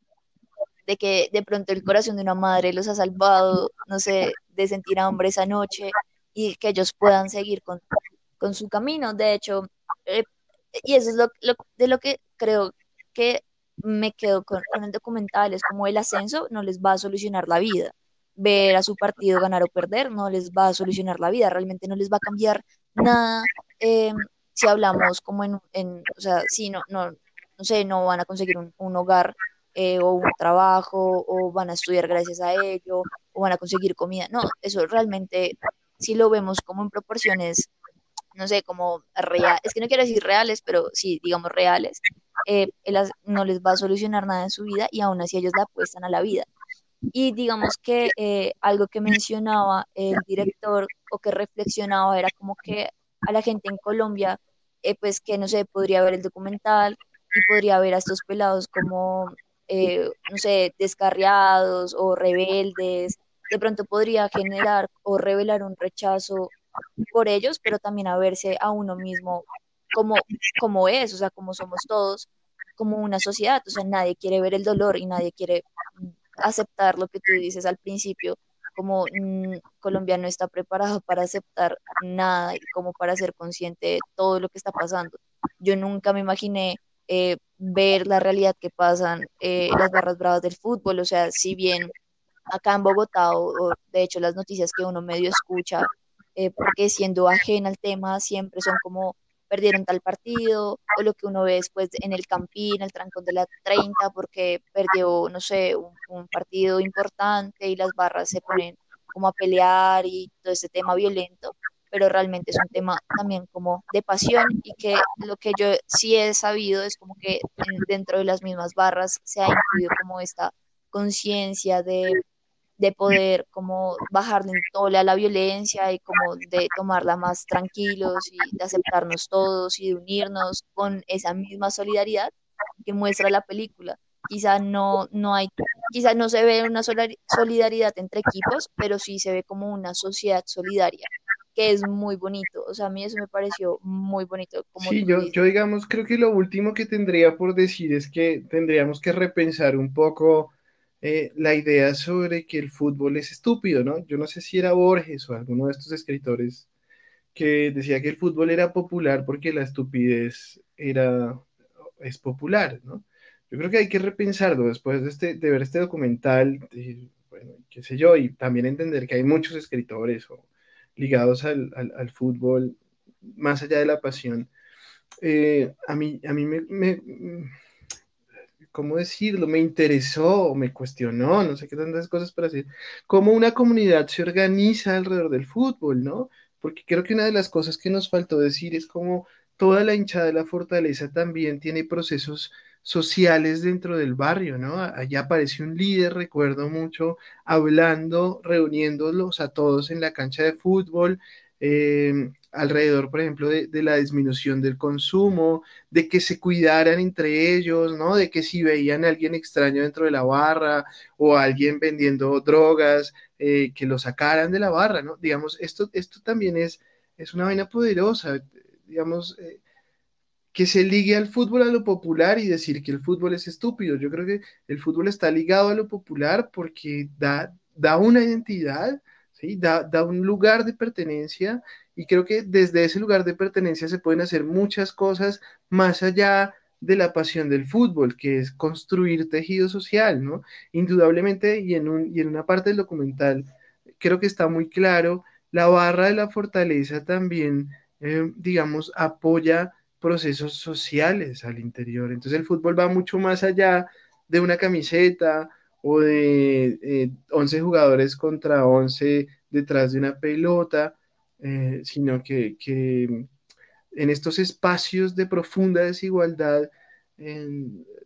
de que de pronto el corazón de una madre los ha salvado, no sé, de sentir hambre esa noche y que ellos puedan seguir con, con su camino. De hecho, eh, y eso es lo, de lo que creo que me quedo con, el documental, es como el ascenso no les va a solucionar la vida. Ver a su partido ganar o perder no les va a solucionar la vida, realmente no les va a cambiar nada. Eh, si hablamos como en, en, o sea, si no, no, no sé, no van a conseguir un, un hogar eh, o un trabajo o van a estudiar gracias a ello o van a conseguir comida. No, eso realmente si lo vemos como en proporciones, no sé, como real, es que no quiero decir reales, pero sí, digamos reales, eh, no les va a solucionar nada en su vida y aún así ellos la apuestan a la vida. Y digamos que eh, algo que mencionaba el director o que reflexionaba era como que a la gente en Colombia, pues que no sé, podría ver el documental y podría ver a estos pelados como eh, no sé, descarriados o rebeldes, de pronto podría generar o revelar un rechazo por ellos, pero también a verse a uno mismo como, como es, o sea, como somos todos, como una sociedad, o sea, nadie quiere ver el dolor y nadie quiere aceptar lo que tú dices al principio, como mm, Colombia no está preparado para aceptar nada y como para ser consciente de todo lo que está pasando. Yo nunca me imaginé eh, ver la realidad que pasan eh, las barras bravas del fútbol. O sea, si bien acá en Bogotá, o, de hecho las noticias que uno medio escucha, eh, porque siendo ajena al tema, siempre son como perdieron tal partido, o lo que uno ve después en el Campín, el trancón de la 30, porque perdió, no sé, un, un partido importante y las barras se ponen como a pelear y todo ese tema violento pero realmente es un tema también como de pasión y que lo que yo sí he sabido es como que dentro de las mismas barras se ha incluido como esta conciencia de, de, poder como bajar de tole a la violencia y como de tomarla más tranquilos y de aceptarnos todos y de unirnos con esa misma solidaridad que muestra la película. Quizá no, no hay, quizá no se ve una solidaridad entre equipos, pero sí se ve como una sociedad solidaria que es muy bonito. O sea, a mí eso me pareció muy bonito. Como sí, yo, yo digamos, creo que lo último que tendría por decir es que tendríamos que repensar un poco eh, la idea sobre que el fútbol es estúpido, ¿no? Yo no sé si era Borges o alguno de estos escritores que decía que el fútbol era popular porque la estupidez era, es popular, ¿no? Yo creo que hay que repensarlo después de, este, de ver este documental, bueno, qué sé yo, y también entender que hay muchos escritores o ligados al, al, fútbol, más allá de la pasión. Eh, a mí, a mí me, me, ¿cómo decirlo? Me interesó, me cuestionó, no sé qué tantas cosas para decir, cómo una comunidad se organiza alrededor del fútbol, ¿no? Porque creo que una de las cosas que nos faltó decir es cómo toda la hinchada de la fortaleza también tiene procesos sociales dentro del barrio, ¿no? Allá aparece un líder, recuerdo mucho, hablando, reuniéndolos a todos en la cancha de fútbol, eh, alrededor, por ejemplo, de, la disminución del consumo, de que se cuidaran entre ellos, ¿no? De que si veían a alguien extraño dentro de la barra o a alguien vendiendo drogas, eh, que lo sacaran de la barra, ¿no? Digamos, esto, esto también es, es una vaina poderosa, digamos, eh, que se ligue al fútbol a lo popular y decir que el fútbol es estúpido. Yo creo que el fútbol está ligado a lo popular porque da, da una identidad, ¿sí? da, da un lugar de pertenencia y creo que desde ese lugar de pertenencia se pueden hacer muchas cosas más allá de la pasión del fútbol, que es construir tejido social, ¿no? Indudablemente, y en, un, y en una parte del documental, creo que está muy claro, la barra de la fortaleza también, eh, digamos, apoya procesos sociales al interior. Entonces el fútbol va mucho más allá de una camiseta o de 11 eh, jugadores contra 11 detrás de una pelota, eh, sino que, en estos espacios de profunda desigualdad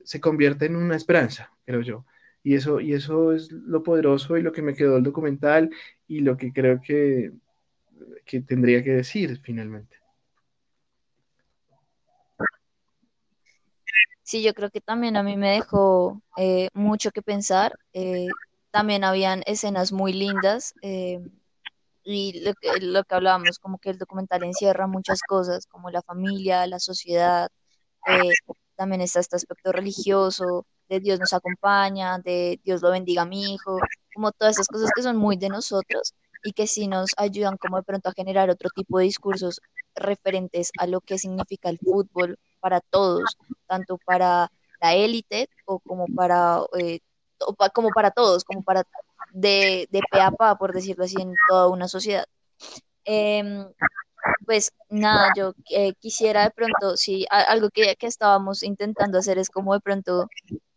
se convierte en una esperanza, creo yo. Y eso, y eso es lo poderoso y lo que me quedó el documental y lo que creo que, que tendría que decir finalmente. Sí, yo creo que también a mí me dejó eh, mucho que pensar. Eh, también habían escenas muy lindas y lo que, lo que hablábamos, como que el documental encierra muchas cosas, como la familia, la sociedad, también está este aspecto religioso, de Dios nos acompaña, de Dios lo bendiga a mi hijo, como todas esas cosas que son muy de nosotros y que sí nos ayudan como de pronto a generar otro tipo de discursos referentes a lo que significa el fútbol para todos, tanto para la élite o como para, eh, como para todos, como para de, de pe a pa, por decirlo así, en toda una sociedad. Em, pues nada, yo eh, quisiera de pronto, si algo que, que estábamos intentando hacer es como de pronto,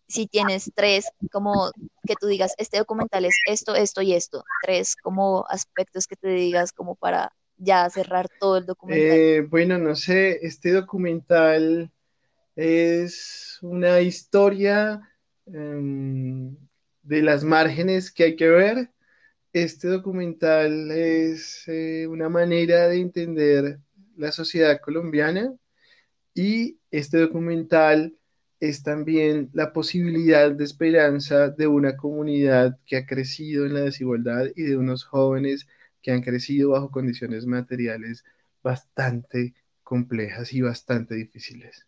si tienes tres, como que tú digas, este documental es esto, esto y esto, tres como aspectos que te digas como para ya cerrar todo el documental? Eh, bueno, no sé, este documental es una historia em, de las márgenes que hay que ver. Este documental es eh, una manera de entender la sociedad colombiana y este documental es también la posibilidad de esperanza de una comunidad que ha crecido en la desigualdad y de unos jóvenes que han crecido bajo condiciones materiales bastante complejas y bastante difíciles.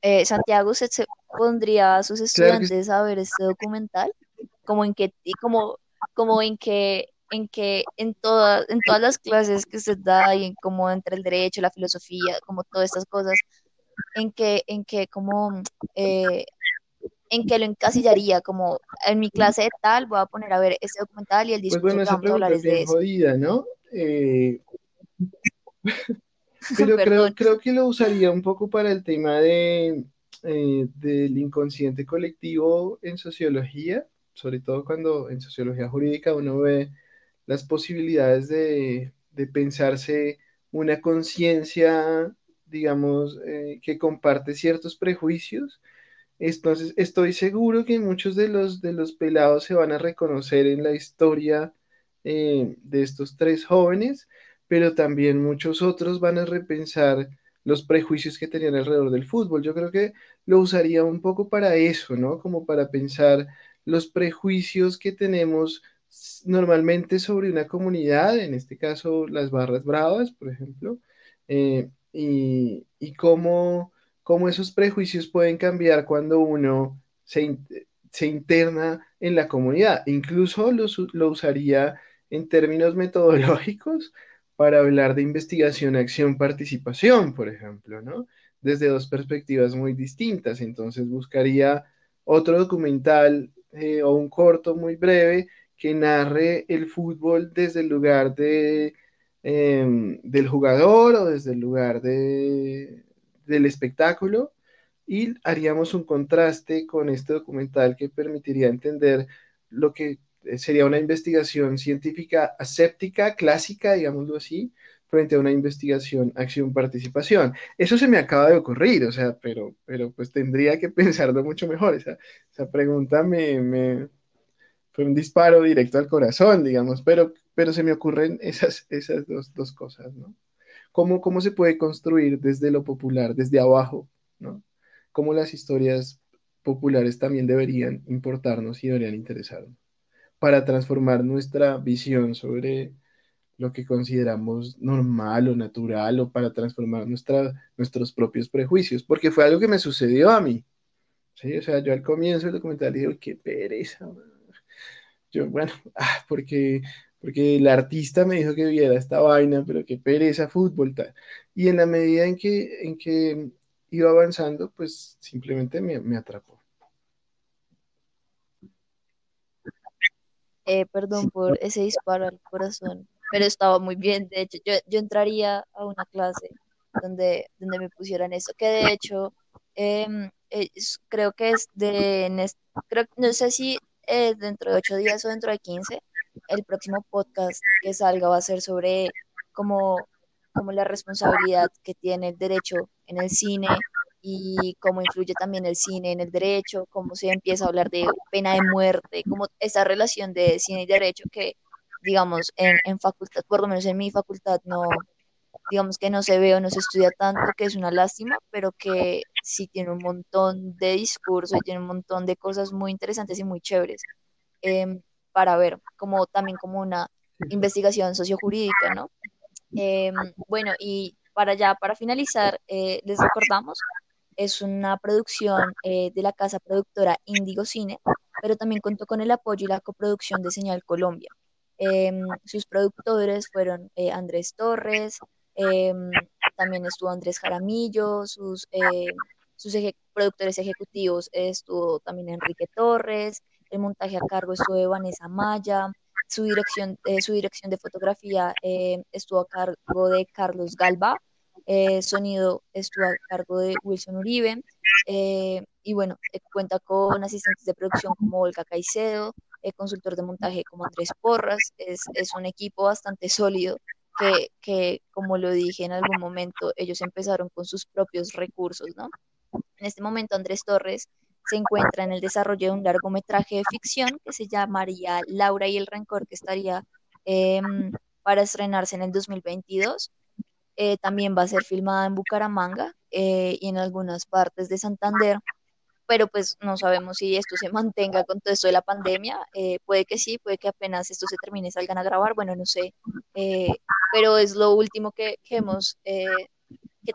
Eh, Santiago, ¿se, pondría a sus estudiantes a ver este documental? ¿Como en qué, como, como en qué, en que en todas, en todas las clases que usted da y en como entre el derecho, la filosofía, como todas estas cosas, en que, en que como eh, en que lo encasillaría, como en mi clase de tal voy a poner a ver este documental y el Pues discurso bueno, que esa pregunta es de bien jodida, ¿no? Eh, pero creo que lo usaría un poco para el tema de, eh, del inconsciente colectivo en sociología, sobre todo cuando en sociología jurídica uno ve las posibilidades de, de pensarse una conciencia, digamos, eh, que comparte ciertos prejuicios. Entonces, estoy seguro que muchos de los, de los pelados se van a reconocer en la historia eh, de estos tres jóvenes, pero también muchos otros van a repensar los prejuicios que tenían alrededor del fútbol. Yo creo que lo usaría un poco para eso, ¿no? Como para pensar los prejuicios que tenemos normalmente sobre una comunidad, en este caso las barras bravas, por ejemplo, eh, y, cómo, cómo, esos prejuicios pueden cambiar cuando uno se, se interna en la comunidad. Incluso lo, lo, usaría en términos metodológicos para hablar de investigación, acción, participación, por ejemplo, ¿no? Desde dos perspectivas muy distintas. Entonces buscaría otro documental eh, o un corto muy breve que narre el fútbol desde el lugar de, eh, del jugador o desde el lugar de, del espectáculo y haríamos un contraste con este documental que permitiría entender lo que sería una investigación científica aséptica, clásica, digámoslo así, frente a una investigación acción-participación. Eso se me acaba de ocurrir, o sea, pero, pero pues tendría que pensarlo mucho mejor. Esa, esa pregunta me, me, fue un disparo directo al corazón, digamos, pero, pero se me ocurren esas, esas dos, dos cosas, ¿no? ¿Cómo, ¿Cómo se puede construir desde lo popular, desde abajo, ¿no? Cómo las historias populares también deberían importarnos y deberían interesarnos para transformar nuestra visión sobre lo que consideramos normal o natural o para transformar nuestra, nuestros propios prejuicios, porque fue algo que me sucedió a mí. ¿sí? O sea, yo al comienzo del documental dije, qué pereza. Man. Yo, bueno, ah, porque, porque el artista me dijo que viera esta vaina, pero qué pereza fútbol tal. Y en la medida en que, en que iba avanzando, pues simplemente me, me atrapó. Eh, perdón por ese disparo al corazón, pero estaba muy bien. De hecho, yo, yo entraría a una clase donde, donde me pusieran eso, que de hecho eh, creo que es de, creo, no sé si eh, dentro de ocho días o dentro de quince, el próximo podcast que salga va a ser sobre cómo, cómo la responsabilidad que tiene el derecho en el cine y cómo influye también el cine en el derecho, cómo se empieza a hablar de pena de muerte, como esa relación de cine y derecho que, digamos, en, en facultad, por lo menos en mi facultad, no, digamos que no se ve o no se estudia tanto, que es una lástima, pero que sí tiene un montón de discurso y tiene un montón de cosas muy interesantes y muy chéveres eh, para ver, como también como una investigación sociojurídica, ¿no? Eh, bueno, y para ya, para finalizar, eh, les recordamos es una producción eh, de la casa productora Indigo Cine, pero también contó con el apoyo y la coproducción de Señal Colombia. Eh, sus productores fueron eh, Andrés Torres, también estuvo Andrés Jaramillo, sus, sus eje productores ejecutivos estuvo también Enrique Torres, el montaje a cargo estuvo de Vanessa Maya, su dirección, su dirección de fotografía estuvo a cargo de Carlos Galba, eh, sonido estuvo a cargo de Wilson Uribe eh, y bueno, eh, cuenta con asistentes de producción como Olga Caicedo, consultor de montaje como Andrés Porras, es, es un equipo bastante sólido que, que, como lo dije en algún momento, ellos empezaron con sus propios recursos, ¿no? En este momento Andrés Torres se encuentra en el desarrollo de un largometraje de ficción que se llamaría Laura y el Rencor, que estaría eh, para estrenarse en el 2022. Eh, también va a ser filmada en Bucaramanga eh, y en algunas partes de Santander, pero pues no sabemos si esto se mantenga con todo esto de la pandemia, eh, puede que sí, puede que apenas esto se termine salgan a grabar, bueno, no sé, pero es lo último que, que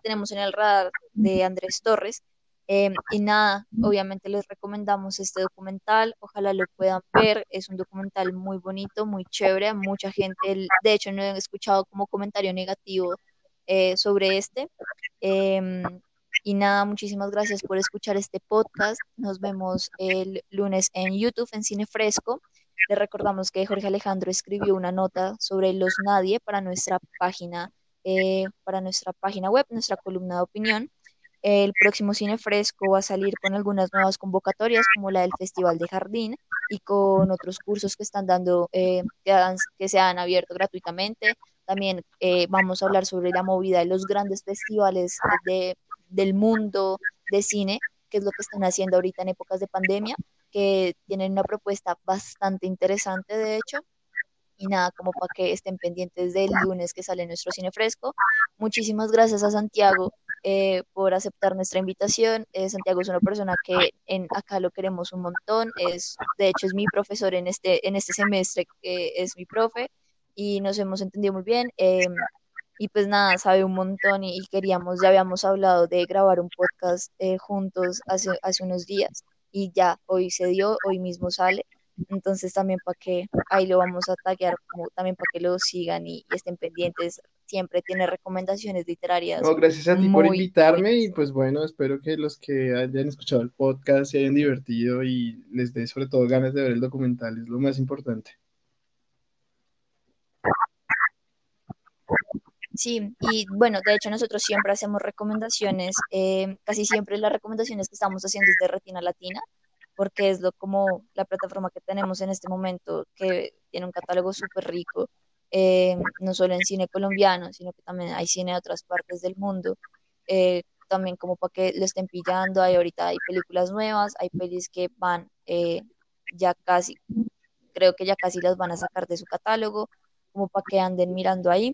tenemos en el radar de Andrés Torres. Em, y nada, obviamente les recomendamos este documental, ojalá lo puedan ver, es un documental muy bonito, muy chévere, mucha gente, de hecho no he escuchado como comentario negativo eh, sobre este. Y nada, muchísimas gracias por escuchar este podcast. Nos vemos el lunes en YouTube, en Cine Fresco. Le recordamos que Jorge Alejandro escribió una nota sobre los nadie para nuestra página, eh, para nuestra página web, nuestra columna de opinión. El próximo Cine Fresco va a salir con algunas nuevas convocatorias, como la del Festival de Jardín y con otros cursos que están dando, eh, que, se han abierto gratuitamente. También eh, vamos a hablar sobre la movida de los grandes festivales de, del mundo de cine, que es lo que están haciendo ahorita en épocas de pandemia, que tienen una propuesta bastante interesante, de hecho. Y nada, como para que estén pendientes del lunes que sale nuestro cine fresco. Muchísimas gracias a Santiago eh, por aceptar nuestra invitación. Eh, Santiago es una persona que en acá lo queremos un montón. Es, de hecho, es mi profesor en este, en este semestre, que es mi profe, y nos hemos entendido muy bien. Y pues nada, sabe un montón y, queríamos, ya habíamos hablado de grabar un podcast eh, juntos hace, hace unos días y ya hoy se dio, hoy mismo sale. Entonces también para que ahí lo vamos a taggear, como también para que lo sigan y, estén pendientes. Siempre tiene recomendaciones literarias. gracias a ti por invitarme y pues bueno, espero que los que hayan escuchado el podcast se hayan divertido y les dé sobre todo ganas de ver el documental, es lo más importante. Sí, y bueno, de hecho nosotros siempre hacemos recomendaciones, eh, casi siempre las recomendaciones que estamos haciendo es de Retina Latina, porque es lo como la plataforma que tenemos en este momento, que tiene un catálogo súper rico, eh, no solo en cine colombiano, sino que también hay cine de otras partes del mundo, eh, también como para que lo estén pillando, hay ahorita hay películas nuevas, hay pelis que van ya casi, creo que ya casi las van a sacar de su catálogo, como para que anden mirando ahí.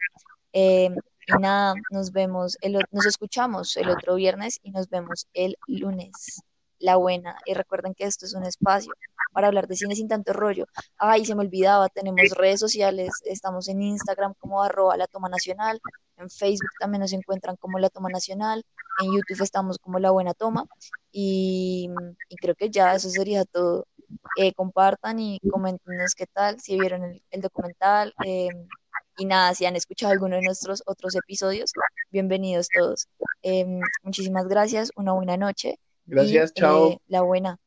Eh, y nada, nos vemos, el, nos escuchamos el otro viernes y nos vemos el lunes. La buena. Y recuerden que esto es un espacio para hablar de cine sin tanto rollo. Ay, se me olvidaba, tenemos redes sociales, estamos en Instagram como arroba la toma nacional, en Facebook también nos encuentran como la toma nacional, en YouTube estamos como la buena toma y, creo que ya eso sería todo. Eh, compartan y coméntenos qué tal, si vieron el, documental. Eh, y nada, si han escuchado alguno de nuestros otros episodios, bienvenidos todos. Em, muchísimas gracias, una buena noche. Gracias, chao. Eh, la buena.